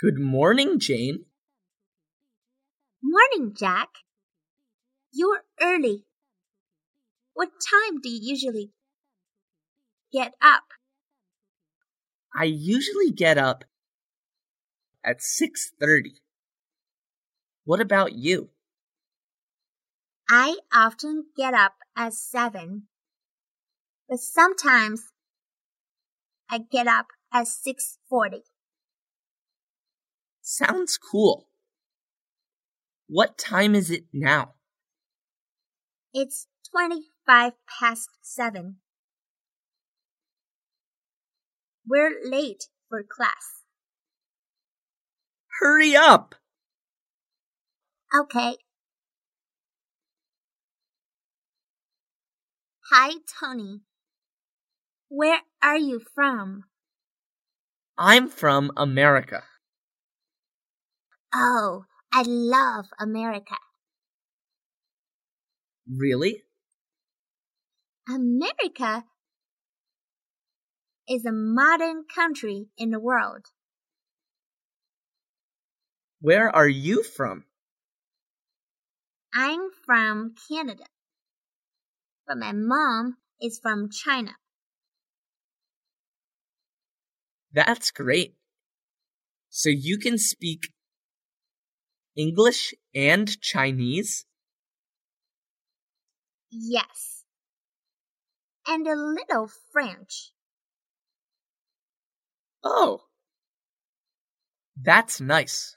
Good morning, Jane. Morning, Jack. You're early. What time do you usually get up? I usually get up at 6:30. What about you? I often get up at 7. But sometimes I get up at 6:40. Sounds cool. What time is it now? It's 25 past 7. We're late for class. Hurry up! Okay. Hi, Tony. Where are you from? I'm from America. Oh, I love America. Really? America is a modern country in the world. Where are you from? I'm from Canada, but my mom is from China. That's great. So you can speak English and Chinese? Yes. And a little French. Oh. That's nice.